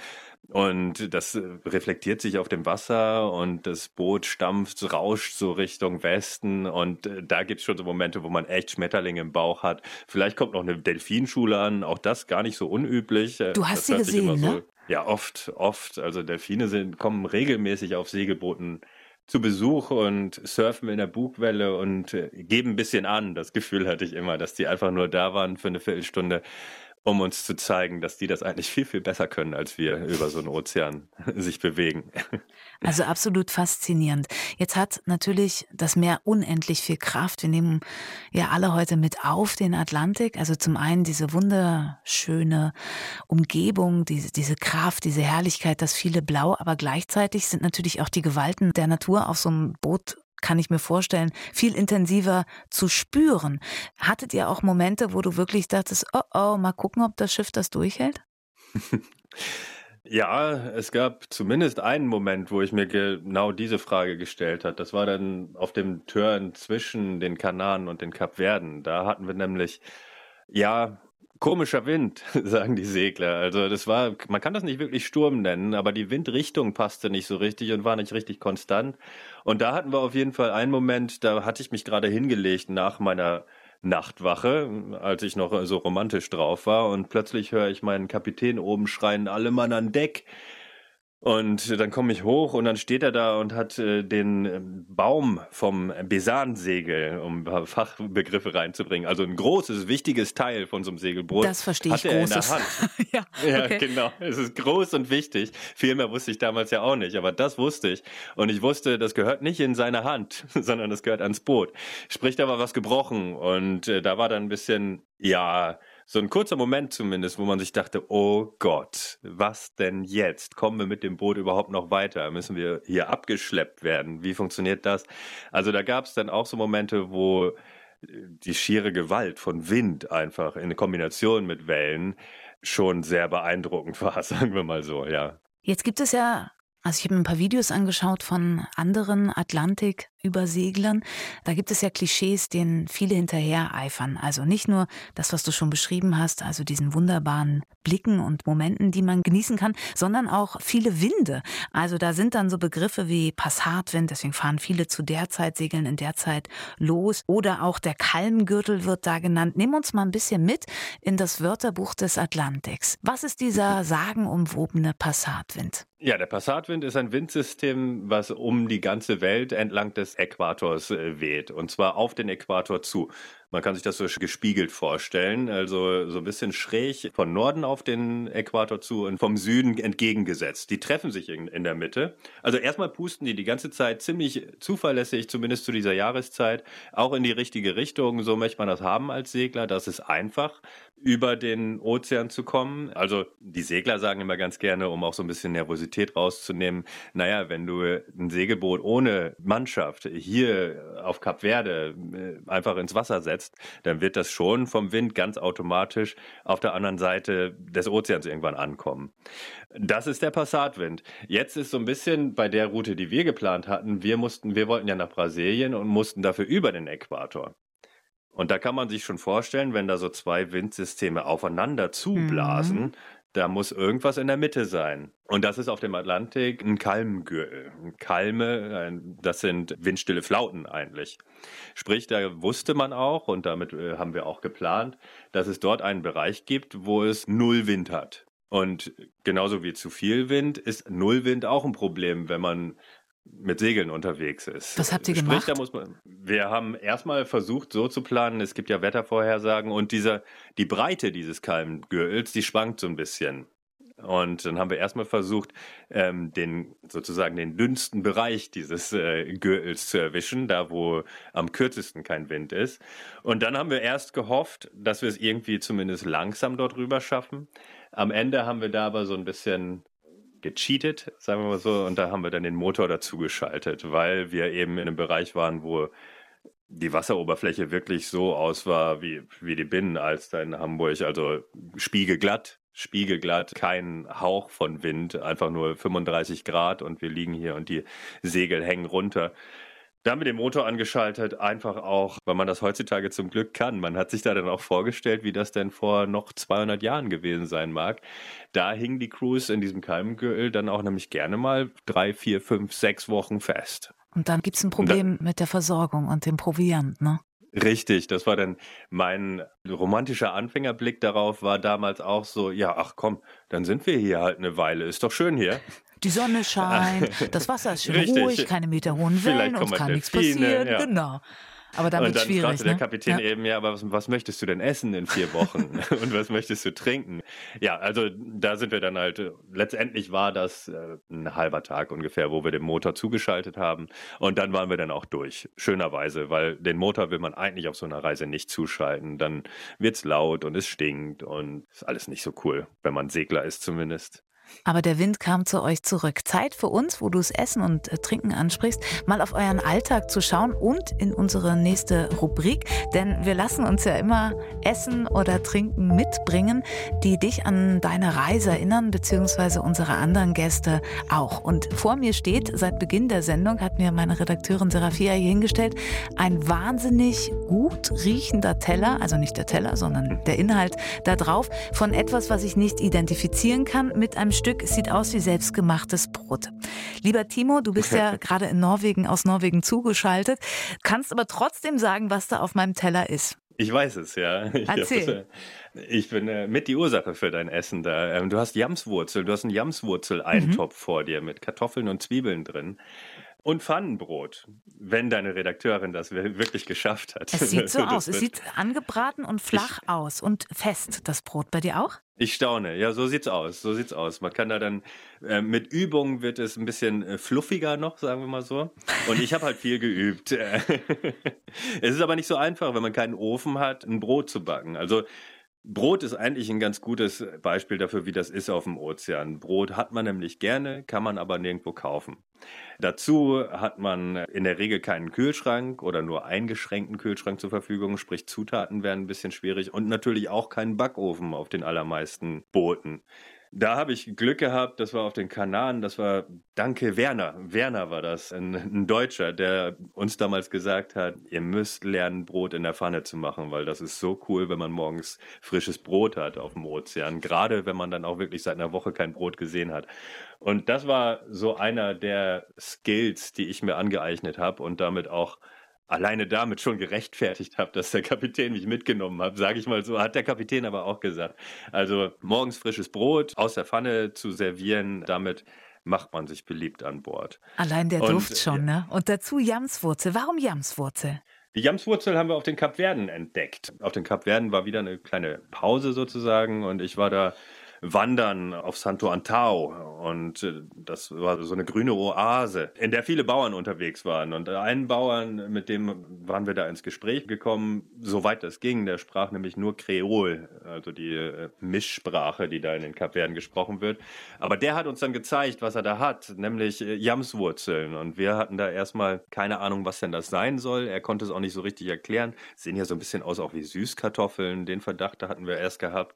Und das äh, reflektiert sich auf dem Wasser und das Boot stampft, rauscht so Richtung Westen. Und äh, da gibt es schon so Momente, wo man echt Schmetterlinge im Bauch hat. Vielleicht kommt noch eine Delfinschule an, auch das gar nicht so unüblich. Äh, du hast das sie gesehen, so, ne? Ja, oft, oft. Also Delfine sind, kommen regelmäßig auf Segelbooten zu Besuch und surfen in der Bugwelle und geben ein bisschen an. Das Gefühl hatte ich immer, dass die einfach nur da waren für eine Viertelstunde um uns zu zeigen, dass die das eigentlich viel, viel besser können, als wir über so einen Ozean sich bewegen. Also absolut faszinierend. Jetzt hat natürlich das Meer unendlich viel Kraft. Wir nehmen ja alle heute mit auf den Atlantik. Also zum einen diese wunderschöne Umgebung, diese, diese Kraft, diese Herrlichkeit, das viele Blau, aber gleichzeitig sind natürlich auch die Gewalten der Natur auf so einem Boot kann ich mir vorstellen, viel intensiver zu spüren. Hattet ihr auch Momente, wo du wirklich dachtest, oh oh, mal gucken, ob das Schiff das durchhält? Ja, es gab zumindest einen Moment, wo ich mir genau diese Frage gestellt habe. Das war dann auf dem Turn zwischen den Kanaren und den Kapverden. Da hatten wir nämlich, ja, komischer Wind, sagen die Segler. Also das war, man kann das nicht wirklich Sturm nennen, aber die Windrichtung passte nicht so richtig und war nicht richtig konstant. Und da hatten wir auf jeden Fall einen Moment, da hatte ich mich gerade hingelegt nach meiner Nachtwache, als ich noch so romantisch drauf war und plötzlich höre ich meinen Kapitän oben schreien, alle Mann an Deck. Und dann komme ich hoch und dann steht er da und hat äh, den ähm, Baum vom Besansegel, um ein paar Fachbegriffe reinzubringen. Also ein großes, wichtiges Teil von so einem Segelboot. Das verstehe ich. Hat er großes. in der Hand. ja, ja genau. Es ist groß und wichtig. Viel mehr wusste ich damals ja auch nicht, aber das wusste ich. Und ich wusste, das gehört nicht in seine Hand, sondern das gehört ans Boot. Spricht aber was gebrochen und äh, da war dann ein bisschen, ja, so ein kurzer Moment zumindest, wo man sich dachte, oh Gott, was denn jetzt? Kommen wir mit dem Boot überhaupt noch weiter? Müssen wir hier abgeschleppt werden? Wie funktioniert das? Also da gab es dann auch so Momente, wo äh, die schiere Gewalt von Wind einfach in Kombination mit Wellen schon sehr beeindruckend war, sagen wir mal so, ja. Jetzt gibt es ja also ich habe mir ein paar Videos angeschaut von anderen Atlantik-Überseglern. Da gibt es ja Klischees, denen viele hinterher eifern. Also nicht nur das, was du schon beschrieben hast, also diesen wunderbaren Blicken und Momenten, die man genießen kann, sondern auch viele Winde. Also da sind dann so Begriffe wie Passatwind, deswegen fahren viele zu der Zeit, segeln in der Zeit los. Oder auch der Kalmgürtel wird da genannt. Nehmen uns mal ein bisschen mit in das Wörterbuch des Atlantiks. Was ist dieser sagenumwobene Passatwind? Ja, der Passatwind ist ein Windsystem, was um die ganze Welt entlang des Äquators äh, weht. Und zwar auf den Äquator zu. Man kann sich das so gespiegelt vorstellen, also so ein bisschen schräg von Norden auf den Äquator zu und vom Süden entgegengesetzt. Die treffen sich in, in der Mitte. Also erstmal pusten die die ganze Zeit ziemlich zuverlässig, zumindest zu dieser Jahreszeit, auch in die richtige Richtung. So möchte man das haben als Segler. Das ist einfach über den Ozean zu kommen. Also die Segler sagen immer ganz gerne, um auch so ein bisschen Nervosität rauszunehmen, naja, wenn du ein Segelboot ohne Mannschaft hier auf Kap Verde äh, einfach ins Wasser setzt, dann wird das schon vom Wind ganz automatisch auf der anderen Seite des Ozeans irgendwann ankommen. Das ist der Passatwind. Jetzt ist so ein bisschen bei der Route, die wir geplant hatten, wir mussten, wir wollten ja nach Brasilien und mussten dafür über den Äquator. Und da kann man sich schon vorstellen, wenn da so zwei Windsysteme aufeinander zublasen, mhm. Da muss irgendwas in der Mitte sein. Und das ist auf dem Atlantik ein Kalmgürtel. Kalme, das sind windstille Flauten eigentlich. Sprich, da wusste man auch, und damit äh, haben wir auch geplant, dass es dort einen Bereich gibt, wo es null Wind hat. Und genauso wie zu viel Wind ist Nullwind auch ein Problem, wenn man mit Segeln unterwegs ist. Was habt ihr Sprich, gemacht? Da muss man, wir haben erstmal versucht, so zu planen, es gibt ja Wettervorhersagen und dieser, die Breite dieses Kalmgürtels, die schwankt so ein bisschen. Und dann haben wir erstmal versucht, ähm, den sozusagen den dünnsten Bereich dieses äh, Gürtels zu erwischen, da wo am kürzesten kein Wind ist. Und dann haben wir erst gehofft, dass wir es irgendwie zumindest langsam dort rüber schaffen. Am Ende haben wir da aber so ein bisschen gecheatet, sagen wir mal so, und da haben wir dann den Motor dazu geschaltet, weil wir eben in einem Bereich waren, wo die Wasseroberfläche wirklich so aus war wie, wie die Binnenalster in Hamburg, also spiegelglatt, spiegelglatt, kein Hauch von Wind, einfach nur 35 Grad und wir liegen hier und die Segel hängen runter. Da haben wir den Motor angeschaltet, einfach auch, weil man das heutzutage zum Glück kann. Man hat sich da dann auch vorgestellt, wie das denn vor noch 200 Jahren gewesen sein mag. Da hing die Cruise in diesem Kalmgürtel dann auch nämlich gerne mal drei, vier, fünf, sechs Wochen fest. Und dann gibt es ein Problem mit der Versorgung und dem Proviant, ne? Richtig, das war dann mein romantischer Anfängerblick darauf, war damals auch so, ja, ach komm, dann sind wir hier halt eine Weile, ist doch schön hier. Die Sonne scheint, das Wasser ist schön Richtig. ruhig, keine meterhohen Wellen, uns kann nichts passieren. Ja. Genau. Aber dann wird schwierig. fragte ne? der Kapitän ja. eben, ja, aber was, was, möchtest du denn essen in vier Wochen? und was möchtest du trinken? Ja, also da sind wir dann halt, letztendlich war das äh, ein halber Tag ungefähr, wo wir den Motor zugeschaltet haben. Und dann waren wir dann auch durch. Schönerweise, weil den Motor will man eigentlich auf so einer Reise nicht zuschalten. Dann wird's laut und es stinkt und ist alles nicht so cool, wenn man Segler ist zumindest. Aber der Wind kam zu euch zurück. Zeit für uns, wo du es Essen und äh, Trinken ansprichst, mal auf euren Alltag zu schauen und in unsere nächste Rubrik. Denn wir lassen uns ja immer Essen oder Trinken mitbringen, die dich an deine Reise erinnern, beziehungsweise unsere anderen Gäste auch. Und vor mir steht, seit Beginn der Sendung hat mir meine Redakteurin Serafia hier hingestellt, ein wahnsinnig gut riechender Teller, also nicht der Teller, sondern der Inhalt da drauf, von etwas, was ich nicht identifizieren kann, mit einem Stück sieht aus wie selbstgemachtes Brot. Lieber Timo, du bist ja gerade in Norwegen aus Norwegen zugeschaltet, kannst aber trotzdem sagen, was da auf meinem Teller ist. Ich weiß es, ja. Ich, Erzähl. Das, ich bin äh, mit die Ursache für dein Essen da. Ähm, du hast Jamswurzel, du hast einen Jamswurzel-Eintopf mhm. vor dir mit Kartoffeln und Zwiebeln drin. Und Pfannenbrot, wenn deine Redakteurin das wirklich geschafft hat. Es sieht so aus. Es sieht angebraten und flach ich, aus und fest, das Brot. Bei dir auch? Ich staune. Ja, so sieht's aus. So sieht's aus. Man kann da dann, äh, mit Übung wird es ein bisschen äh, fluffiger noch, sagen wir mal so. Und ich habe halt viel geübt. es ist aber nicht so einfach, wenn man keinen Ofen hat, ein Brot zu backen. Also Brot ist eigentlich ein ganz gutes Beispiel dafür, wie das ist auf dem Ozean. Brot hat man nämlich gerne, kann man aber nirgendwo kaufen. Dazu hat man in der Regel keinen Kühlschrank oder nur eingeschränkten Kühlschrank zur Verfügung, sprich Zutaten werden ein bisschen schwierig und natürlich auch keinen Backofen auf den allermeisten Booten. Da habe ich Glück gehabt, das war auf den Kanaren, das war Danke Werner. Werner war das, ein, ein, Deutscher, der uns damals gesagt hat, ihr müsst lernen, Brot in der Pfanne zu machen, weil das ist so cool, wenn man morgens frisches Brot hat auf dem Ozean, gerade wenn man dann auch wirklich seit einer Woche kein Brot gesehen hat. Und das war so einer der Skills, die ich mir angeeignet habe und damit auch alleine damit schon gerechtfertigt habe, dass der Kapitän mich mitgenommen hat, sage ich mal so, hat der Kapitän aber auch gesagt. Also morgens frisches Brot aus der Pfanne zu servieren, damit macht man sich beliebt an Bord. Allein der Und, Duft schon, ne? Und dazu Jamswurzel. Warum Jamswurzel? Die Jamswurzel haben wir auf den Kapverden entdeckt. Auf den Kapverden war wieder eine kleine Pause sozusagen und ich war da wandern auf Santo Antao. Und äh, das war so eine grüne Oase, in der viele Bauern unterwegs waren. Und einen Bauern, mit dem waren wir da ins Gespräch gekommen, soweit das ging. Der sprach nämlich nur Kreol, also die äh, Mischsprache, die da in den Kapverden gesprochen wird. Aber der hat uns dann gezeigt, was er da hat, nämlich äh, Jamswurzeln. Und wir hatten da erstmal keine Ahnung, was denn das sein soll. Er konnte es auch nicht so richtig erklären. Sehen ja so ein bisschen aus auch wie Süßkartoffeln. Den Verdacht da hatten wir erst gehabt.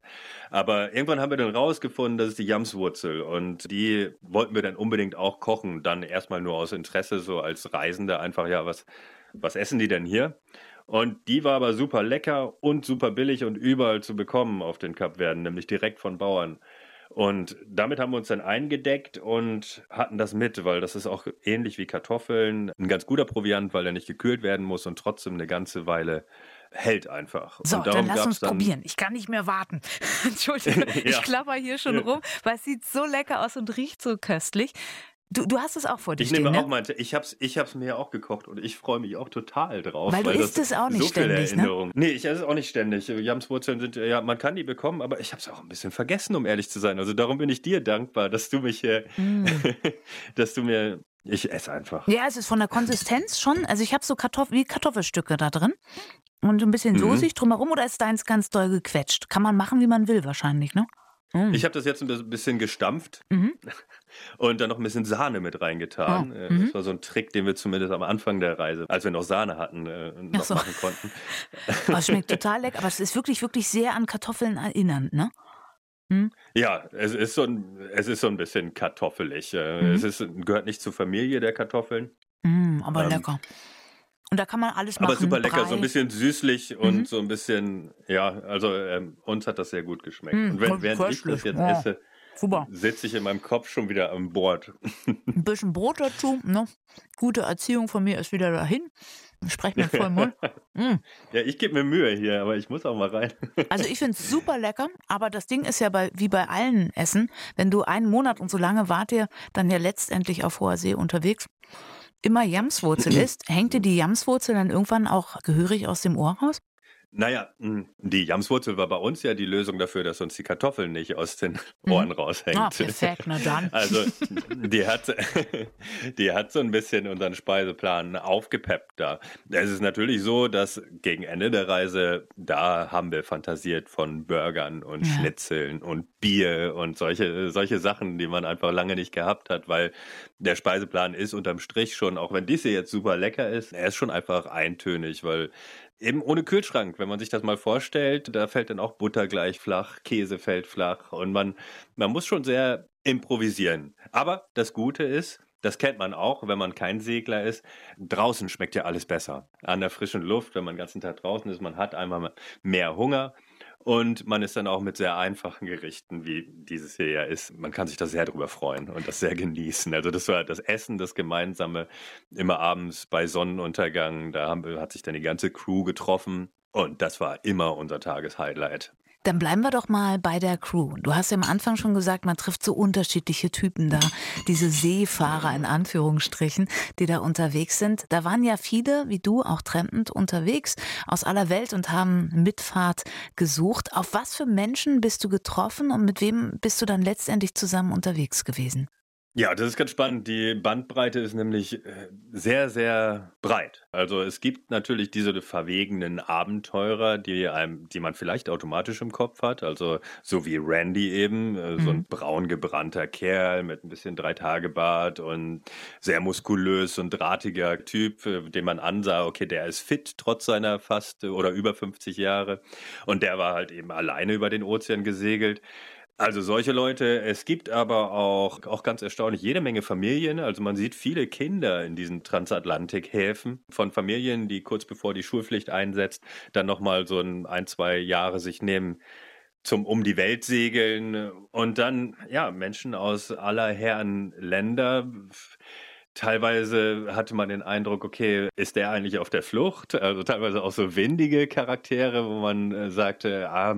Aber irgendwann haben wir dann rausgefunden, das ist die Jamswurzel und die wollten wir dann unbedingt auch kochen. Dann erstmal nur aus Interesse, so als Reisende einfach, ja, was, was essen die denn hier? Und die war aber super lecker und super billig und überall zu bekommen auf den Kapverden, nämlich direkt von Bauern. Und damit haben wir uns dann eingedeckt und hatten das mit, weil das ist auch ähnlich wie Kartoffeln. Ein ganz guter Proviant, weil er nicht gekühlt werden muss und trotzdem eine ganze Weile hält einfach. So, dann lass uns dann probieren. Ich kann nicht mehr warten. Entschuldigung, ja. ich klapper hier schon rum, weil es sieht so lecker aus und riecht so köstlich. Du, du hast es auch vor dir Ich nehme ne? auch meinte, ich hab's, ich hab's mir ja auch gekocht und ich freue mich auch total drauf. Weil, weil du isst es auch nicht so ständig, ne? Nee, ich esse es auch nicht ständig. Jamswurzeln sind, ja, man kann die bekommen, aber ich habe es auch ein bisschen vergessen, um ehrlich zu sein. Also darum bin ich dir dankbar, dass du mich, äh, mm. dass du mir ich esse einfach. Ja, es ist von der Konsistenz schon. Also ich habe so Kartoffel, wie Kartoffelstücke da drin. Und ein bisschen mhm. soßig drumherum oder ist deins ganz doll gequetscht? Kann man machen, wie man will, wahrscheinlich, ne? Mhm. Ich habe das jetzt ein bisschen gestampft mhm. und dann noch ein bisschen Sahne mit reingetan. Oh. Das war so ein Trick, den wir zumindest am Anfang der Reise, als wir noch Sahne hatten, äh, noch so. machen konnten. Aber es schmeckt total lecker, aber es ist wirklich, wirklich sehr an Kartoffeln erinnernd, ne? Hm? Ja, es ist, so ein, es ist so ein bisschen kartoffelig. Mhm. Es ist, gehört nicht zur Familie der Kartoffeln. Mm, aber ähm, lecker. Und da kann man alles machen. Aber super lecker, Brei. so ein bisschen süßlich und mhm. so ein bisschen, ja, also ähm, uns hat das sehr gut geschmeckt. Mhm, und wenn, während ich das jetzt ja. esse, sitze ich in meinem Kopf schon wieder am Bord. Ein bisschen Brot dazu, ne? Gute Erziehung von mir ist wieder dahin. Sprech mir voll Mund. Mm. Ja, ich gebe mir Mühe hier, aber ich muss auch mal rein. Also ich finde es super lecker, aber das Ding ist ja bei, wie bei allen Essen, wenn du einen Monat und so lange wart ihr dann ja letztendlich auf hoher See unterwegs immer Jamswurzel isst, hängt dir die Jamswurzel dann irgendwann auch gehörig aus dem Ohr raus? Naja, hm, die Jamswurzel war bei uns ja die Lösung dafür, dass uns die Kartoffeln nicht aus den mhm. Ohren raushängt. Ah, perfekt, na dann. Also die hat, die hat so ein bisschen unseren Speiseplan aufgepeppt da. Es ist natürlich so, dass gegen Ende der Reise, da haben wir fantasiert von Burgern und ja. Schnitzeln und Bier und solche, solche Sachen, die man einfach lange nicht gehabt hat, weil der Speiseplan ist unterm Strich schon, auch wenn dies hier jetzt super lecker ist, er ist schon einfach eintönig, weil Eben ohne Kühlschrank, wenn man sich das mal vorstellt, da fällt dann auch Butter gleich flach, Käse fällt flach und man, man muss schon sehr improvisieren. Aber das Gute ist, das kennt man auch, wenn man kein Segler ist. Draußen schmeckt ja alles besser. An der frischen Luft, wenn man den ganzen Tag draußen ist, man hat einmal mehr Hunger und man ist dann auch mit sehr einfachen Gerichten, wie dieses hier ja ist. Man kann sich da sehr drüber freuen und das sehr genießen. Also das war das Essen, das Gemeinsame, immer abends bei Sonnenuntergang. Da haben, hat sich dann die ganze Crew getroffen. Und das war immer unser Tageshighlight. Dann bleiben wir doch mal bei der Crew. Du hast ja am Anfang schon gesagt, man trifft so unterschiedliche Typen da. Diese Seefahrer in Anführungsstrichen, die da unterwegs sind. Da waren ja viele, wie du, auch trampend unterwegs aus aller Welt und haben Mitfahrt gesucht. Auf was für Menschen bist du getroffen und mit wem bist du dann letztendlich zusammen unterwegs gewesen? Ja, das ist ganz spannend. Die Bandbreite ist nämlich äh, sehr, sehr breit. Also es gibt natürlich diese verwegenen Abenteurer, die einem, die man vielleicht automatisch im Kopf hat. Also so wie Randy eben, mhm. so ein braun gebrannter Kerl mit ein bisschen Drei-Tage-Bart und sehr muskulös und drahtiger Typ, äh, den man ansah, okay, der ist fit trotz seiner fast oder über 50 Jahre. Und der war halt eben alleine über den Ozean gesegelt. Also solche Leute. Es gibt aber auch, auch ganz erstaunlich jede Menge Familien. Also man sieht viele Kinder in diesen Transatlantikhäfen von Familien, die kurz bevor die Schulpflicht einsetzt, dann nochmal so ein, ein, zwei Jahre sich nehmen zum um die Welt segeln und dann ja Menschen aus aller Herren Länder. Teilweise hatte man den Eindruck, okay, ist der eigentlich auf der Flucht? Also teilweise auch so windige Charaktere, wo man äh, sagte, ah,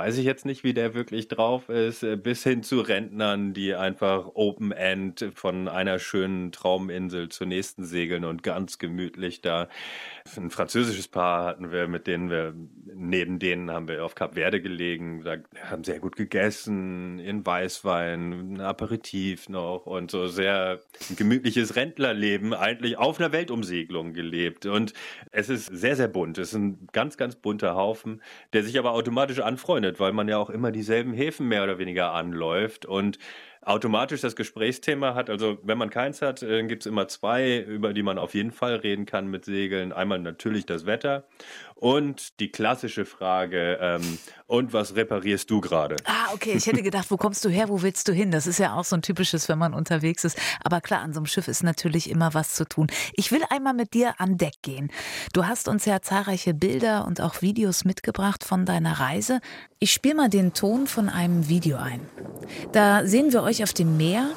weiß ich jetzt nicht, wie der wirklich drauf ist, äh, bis hin zu Rentnern, die einfach Open End von einer schönen Trauminsel zur nächsten segeln und ganz gemütlich da. Ein französisches Paar hatten wir, mit denen wir, neben denen haben wir auf Kap Verde gelegen, da haben sehr gut gegessen, in Weißwein, ein Aperitif noch und so sehr gemütliches Rentnerleben eigentlich auf einer Weltumsegelung gelebt. Und es ist sehr, sehr bunt. Es ist ein ganz, ganz bunter Haufen, der sich aber automatisch anfreundet, weil man ja auch immer dieselben Häfen mehr oder weniger anläuft und automatisch das Gesprächsthema hat. Also wenn man keins hat, äh, gibt es immer zwei, über die man auf jeden Fall reden kann mit Segeln. Einmal natürlich das Wetter und die klassische Frage, ähm, und was reparierst du gerade? Ah, okay. Ich hätte gedacht, wo kommst du her, wo willst du hin? Das ist ja auch so ein typisches, wenn man unterwegs ist. Aber klar, an so einem Schiff ist natürlich immer was zu tun. Ich will einmal mit dir an Deck gehen. Du hast uns ja zahlreiche Bilder und auch Videos mitgebracht von deiner Reise. Ich spiele mal den Ton von einem Video ein. Da sehen wir euch auf dem Meer.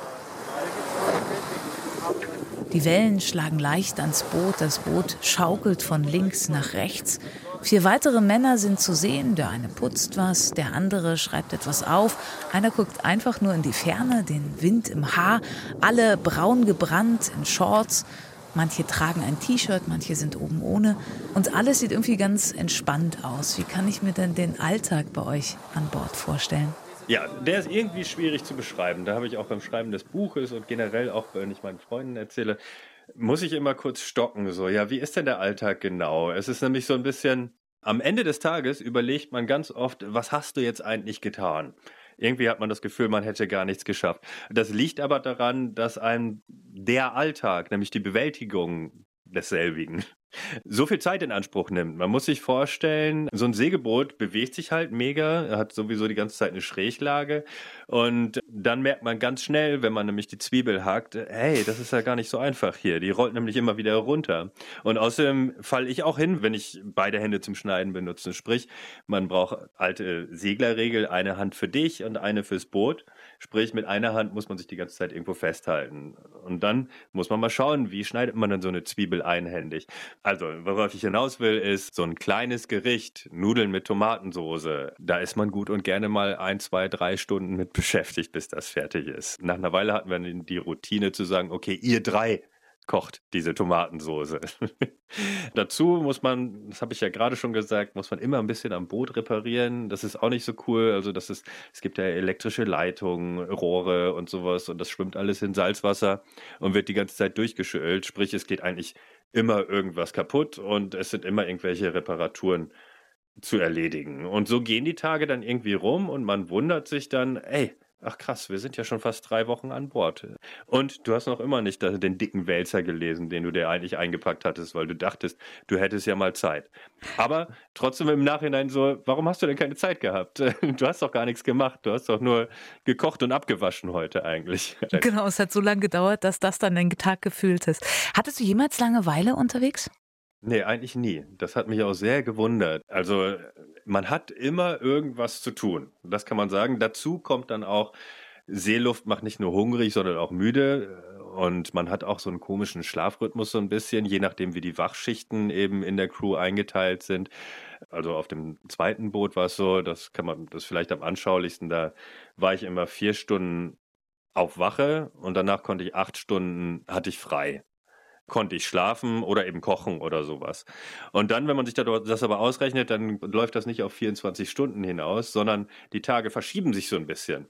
Die Wellen schlagen leicht ans Boot, das Boot schaukelt von links nach rechts. Vier weitere Männer sind zu sehen, der eine putzt was, der andere schreibt etwas auf, einer guckt einfach nur in die Ferne, den Wind im Haar, alle braun gebrannt in Shorts, manche tragen ein T-Shirt, manche sind oben ohne und alles sieht irgendwie ganz entspannt aus. Wie kann ich mir denn den Alltag bei euch an Bord vorstellen? Ja, der ist irgendwie schwierig zu beschreiben. Da habe ich auch beim Schreiben des Buches und generell auch, wenn ich meinen Freunden erzähle, muss ich immer kurz stocken. So, ja, wie ist denn der Alltag genau? Es ist nämlich so ein bisschen, am Ende des Tages überlegt man ganz oft, was hast du jetzt eigentlich getan? Irgendwie hat man das Gefühl, man hätte gar nichts geschafft. Das liegt aber daran, dass einem der Alltag, nämlich die Bewältigung desselbigen, so viel Zeit in Anspruch nimmt. Man muss sich vorstellen, so ein Segelboot bewegt sich halt mega, hat sowieso die ganze Zeit eine Schräglage und dann merkt man ganz schnell, wenn man nämlich die Zwiebel hackt, hey, das ist ja gar nicht so einfach hier. Die rollt nämlich immer wieder runter. Und außerdem falle ich auch hin, wenn ich beide Hände zum Schneiden benutze. Sprich, man braucht alte Seglerregel, eine Hand für dich und eine fürs Boot. Sprich, mit einer Hand muss man sich die ganze Zeit irgendwo festhalten. Und dann muss man mal schauen, wie schneidet man dann so eine Zwiebel einhändig. Also, worauf ich hinaus will, ist so ein kleines Gericht, Nudeln mit Tomatensoße. Da ist man gut und gerne mal ein, zwei, drei Stunden mit beschäftigt, bis das fertig ist. Nach einer Weile hatten wir die Routine zu sagen, okay, ihr drei kocht diese Tomatensoße. Dazu muss man, das habe ich ja gerade schon gesagt, muss man immer ein bisschen am Boot reparieren. Das ist auch nicht so cool. Also das ist, es gibt ja elektrische Leitungen, Rohre und sowas und das schwimmt alles in Salzwasser und wird die ganze Zeit durchgeschüttelt. Sprich, es geht eigentlich immer irgendwas kaputt und es sind immer irgendwelche Reparaturen zu erledigen. Und so gehen die Tage dann irgendwie rum und man wundert sich dann, ey, Ach krass, wir sind ja schon fast drei Wochen an Bord. Und du hast noch immer nicht den dicken Wälzer gelesen, den du dir eigentlich eingepackt hattest, weil du dachtest, du hättest ja mal Zeit. Aber trotzdem im Nachhinein so, warum hast du denn keine Zeit gehabt? Du hast doch gar nichts gemacht. Du hast doch nur gekocht und abgewaschen heute eigentlich. Genau, es hat so lange gedauert, dass das dann den Tag gefühlt ist. Hattest du jemals Langeweile unterwegs? Nee, eigentlich nie. Das hat mich auch sehr gewundert. Also man hat immer irgendwas zu tun. Das kann man sagen. Dazu kommt dann auch, Seeluft macht nicht nur hungrig, sondern auch müde. Und man hat auch so einen komischen Schlafrhythmus so ein bisschen, je nachdem, wie die Wachschichten eben in der Crew eingeteilt sind. Also auf dem zweiten Boot war es so, das kann man, das vielleicht am anschaulichsten, da war ich immer vier Stunden auf Wache und danach konnte ich acht Stunden, hatte ich frei konnte ich schlafen oder eben kochen oder sowas. Und dann, wenn man sich das aber ausrechnet, dann läuft das nicht auf 24 Stunden hinaus, sondern die Tage verschieben sich so ein bisschen.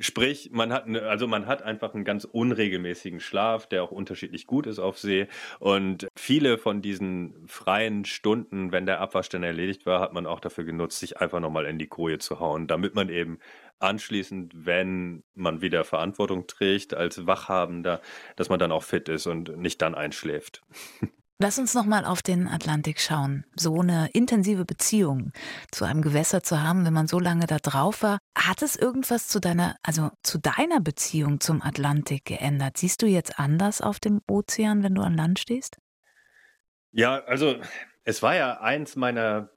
Sprich, man hat, ne, also man hat einfach einen ganz unregelmäßigen Schlaf, der auch unterschiedlich gut ist auf See. Und viele von diesen freien Stunden, wenn der Abwasch dann erledigt war, hat man auch dafür genutzt, sich einfach nochmal in die Koje zu hauen, damit man eben anschließend, wenn man wieder Verantwortung trägt als Wachhabender, dass man dann auch fit ist und nicht dann einschläft. Lass uns noch mal auf den Atlantik schauen. So eine intensive Beziehung zu einem Gewässer zu haben, wenn man so lange da drauf war, hat es irgendwas zu deiner, also zu deiner Beziehung zum Atlantik geändert? Siehst du jetzt anders auf dem Ozean, wenn du an Land stehst? Ja, also es war ja eins meiner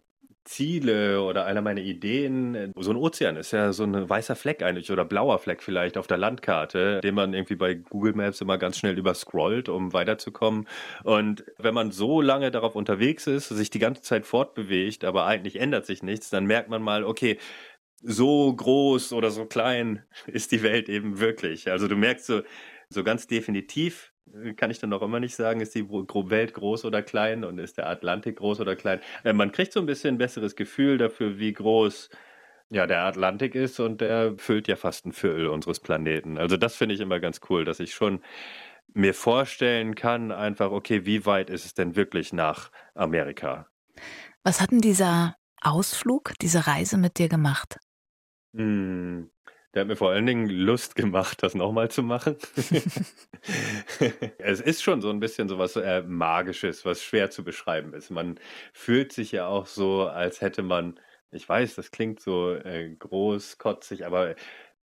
Ziele oder einer meiner Ideen. Äh, so ein Ozean ist ja so ein weißer Fleck eigentlich oder blauer Fleck vielleicht auf der Landkarte, den man irgendwie bei Google Maps immer ganz schnell überscrollt, um weiterzukommen. Und wenn man so lange darauf unterwegs ist, sich die ganze Zeit fortbewegt, aber eigentlich ändert sich nichts, dann merkt man mal, okay, so groß oder so klein ist die Welt eben wirklich. Also du merkst so, so ganz definitiv kann ich dann noch immer nicht sagen, ist die Welt groß oder klein und ist der Atlantik groß oder klein. Äh, man kriegt so ein bisschen ein besseres Gefühl dafür, wie groß ja, der Atlantik ist und der füllt ja fast ein Viertel unseres Planeten. Also das finde ich immer ganz cool, dass ich schon mir vorstellen kann, einfach, okay, wie weit ist es denn wirklich nach Amerika? Was hat denn dieser Ausflug, diese Reise mit dir gemacht? Hm, der hat mir vor allen Dingen Lust gemacht, das nochmal zu machen. es ist schon so ein bisschen so was äh, Magisches, was schwer zu beschreiben ist. Man fühlt sich ja auch so, als hätte man, ich weiß, das klingt so äh, großkotzig, aber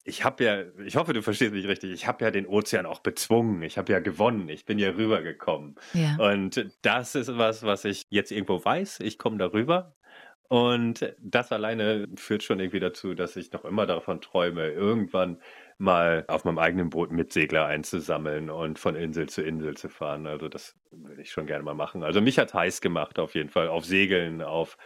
ich habe ja, ich hoffe, du verstehst mich richtig, ich habe ja den Ozean auch bezwungen, ich habe ja gewonnen, ich bin ja rübergekommen. Ja. Und das ist was, was ich jetzt irgendwo weiß, ich komme darüber und das alleine führt schon irgendwie dazu, dass ich noch immer davon träume, irgendwann mal auf meinem eigenen Boot mit Segler einzusammeln und von Insel zu Insel zu fahren. Also das würde ich schon gerne mal machen. Also mich hat heiß gemacht auf jeden Fall, auf Segeln, auf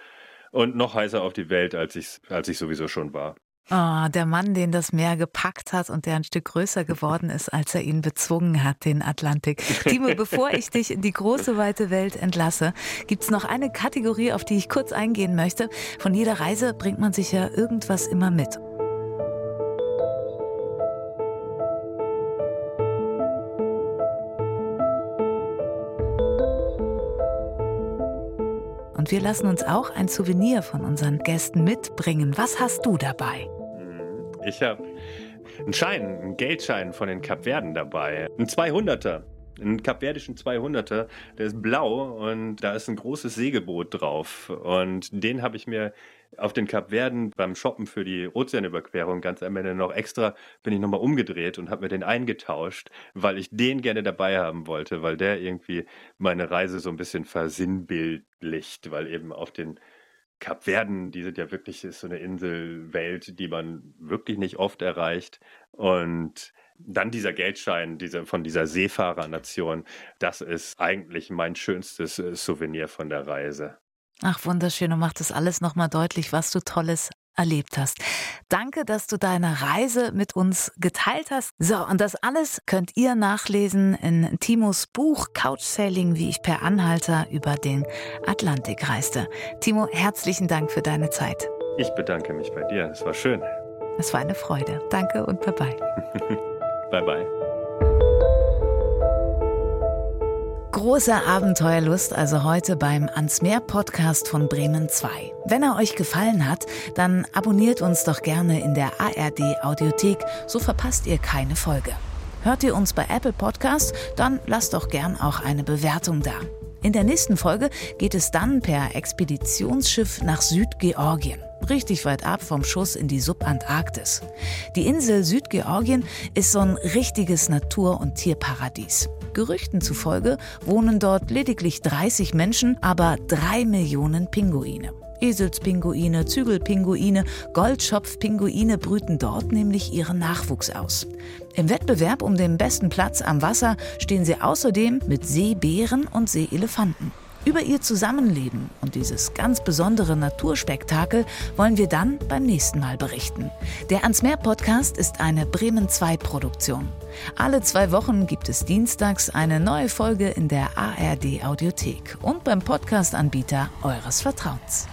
und noch heißer auf die Welt, als ich, als ich sowieso schon war. Oh, der Mann, den das Meer gepackt hat und der ein Stück größer geworden ist, als er ihn bezwungen hat, den Atlantik. Timo, bevor ich dich in die große, weite Welt entlasse, gibt es noch eine Kategorie, auf die ich kurz eingehen möchte. Von jeder Reise bringt man sich ja irgendwas immer mit. Und wir lassen uns auch ein Souvenir von unseren Gästen mitbringen. Was hast du dabei? Hm, ich habe einen Schein, einen Geldschein von den Kapverden dabei. Ein 200er. Einen kapverdischen 200er, der ist blau und da ist ein großes Segelboot drauf. Und den habe ich mir auf den Kapverden beim Shoppen für die Ozeanüberquerung ganz am Ende noch extra bin ich nochmal umgedreht und habe mir den eingetauscht, weil ich den gerne dabei haben wollte, weil der irgendwie meine Reise so ein bisschen versinnbildlicht, weil eben auf den Kapverden, die sind ja wirklich ist so eine Inselwelt, die man wirklich nicht oft erreicht und dann dieser Geldschein diese, von dieser Seefahrernation, das ist eigentlich mein schönstes äh, Souvenir von der Reise. Ach, wunderschön und macht das alles nochmal deutlich, was du Tolles erlebt hast. Danke, dass du deine Reise mit uns geteilt hast. So, und das alles könnt ihr nachlesen in Timos Buch Couchsailing, wie ich per Anhalter über den Atlantik reiste. Timo, herzlichen Dank für deine Zeit. Ich bedanke mich bei dir. Es war schön. Es war eine Freude. Danke und bye bye. bye bye. Große Abenteuerlust also heute beim Ans Meer Podcast von Bremen 2. Wenn er euch gefallen hat, dann abonniert uns doch gerne in der ARD Audiothek, so verpasst ihr keine Folge. Hört ihr uns bei Apple Podcasts, dann lasst doch gern auch eine Bewertung da. In der nächsten Folge geht es dann per Expeditionsschiff nach Südgeorgien richtig weit ab vom Schuss in die Subantarktis. Die Insel Südgeorgien ist so ein richtiges Natur- und Tierparadies. Gerüchten zufolge wohnen dort lediglich 30 Menschen, aber drei Millionen Pinguine. Eselspinguine, Zügelpinguine, Goldschopfpinguine brüten dort nämlich ihren Nachwuchs aus. Im Wettbewerb um den besten Platz am Wasser stehen sie außerdem mit Seebären und Seeelefanten. Über ihr Zusammenleben und dieses ganz besondere Naturspektakel wollen wir dann beim nächsten Mal berichten. Der Ans Meer Podcast ist eine Bremen 2 Produktion. Alle zwei Wochen gibt es dienstags eine neue Folge in der ARD Audiothek und beim Podcast-Anbieter eures Vertrauens.